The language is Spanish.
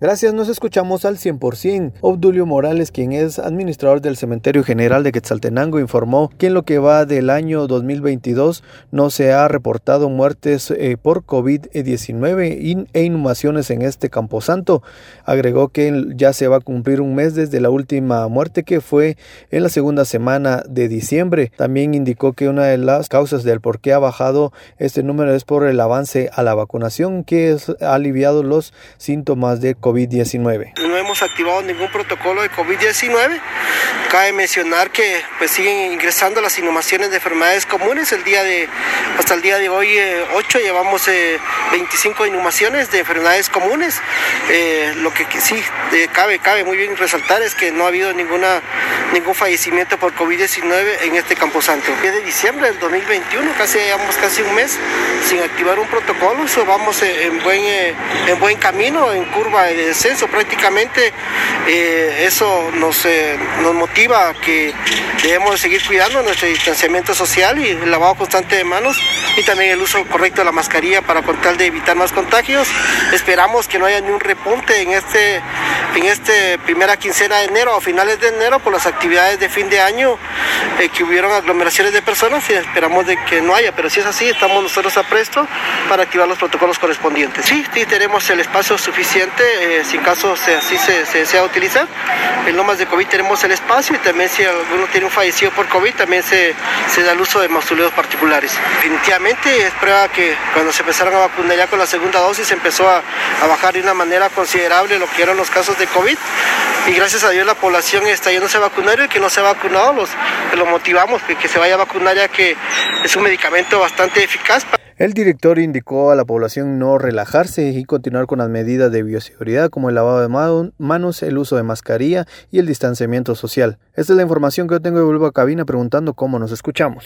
Gracias, nos escuchamos al 100%. Obdulio Morales, quien es administrador del Cementerio General de Quetzaltenango, informó que en lo que va del año 2022 no se ha reportado muertes eh, por COVID-19 e inhumaciones en este camposanto. Agregó que ya se va a cumplir un mes desde la última muerte que fue en la segunda semana de diciembre. También indicó que una de las causas del por qué ha bajado este número es por el avance a la vacunación que ha aliviado los síntomas de COVID. COVID-19. No hemos activado ningún protocolo de COVID-19. Cabe mencionar que pues, siguen ingresando las inhumaciones de enfermedades comunes. El día de, hasta el día de hoy, 8, eh, llevamos 25 eh, inhumaciones de enfermedades comunes. Eh, lo que, sí cabe, cabe muy bien resaltar es que no ha habido ninguna, ningún fallecimiento por COVID-19 en este camposanto. de diciembre del 2021, casi llevamos casi un mes sin activar un protocolo. Eso vamos en buen, en buen camino, en curva descenso. Prácticamente eh, eso nos, eh, nos motiva a que debemos seguir cuidando nuestro distanciamiento social y el lavado constante de manos y también el uso correcto de la mascarilla para con de evitar más contagios. Esperamos que no haya ni un repunte en este en este primera quincena de enero o finales de enero por las actividades de fin de año que hubieron aglomeraciones de personas y esperamos de que no haya, pero si es así, estamos nosotros a presto para activar los protocolos correspondientes. Sí, sí tenemos el espacio suficiente eh, si en caso así se, desea utilizar. En Lomas de COVID tenemos el espacio y también si alguno tiene un fallecido por COVID también se, se da el uso de mausoleos particulares. Definitivamente es prueba que cuando se empezaron a vacunar ya con la segunda dosis empezó a, a bajar de una manera considerable lo que eran los casos de COVID y gracias a Dios la población está yéndose a vacunar y que no se vacunado los, lo motivamos que, que se vaya a vacunar ya que es un medicamento bastante eficaz. El director indicó a la población no relajarse y continuar con las medidas de bioseguridad como el lavado de manos, el uso de mascarilla y el distanciamiento social. Esta es la información que yo tengo de vuelvo a cabina preguntando cómo nos escuchamos.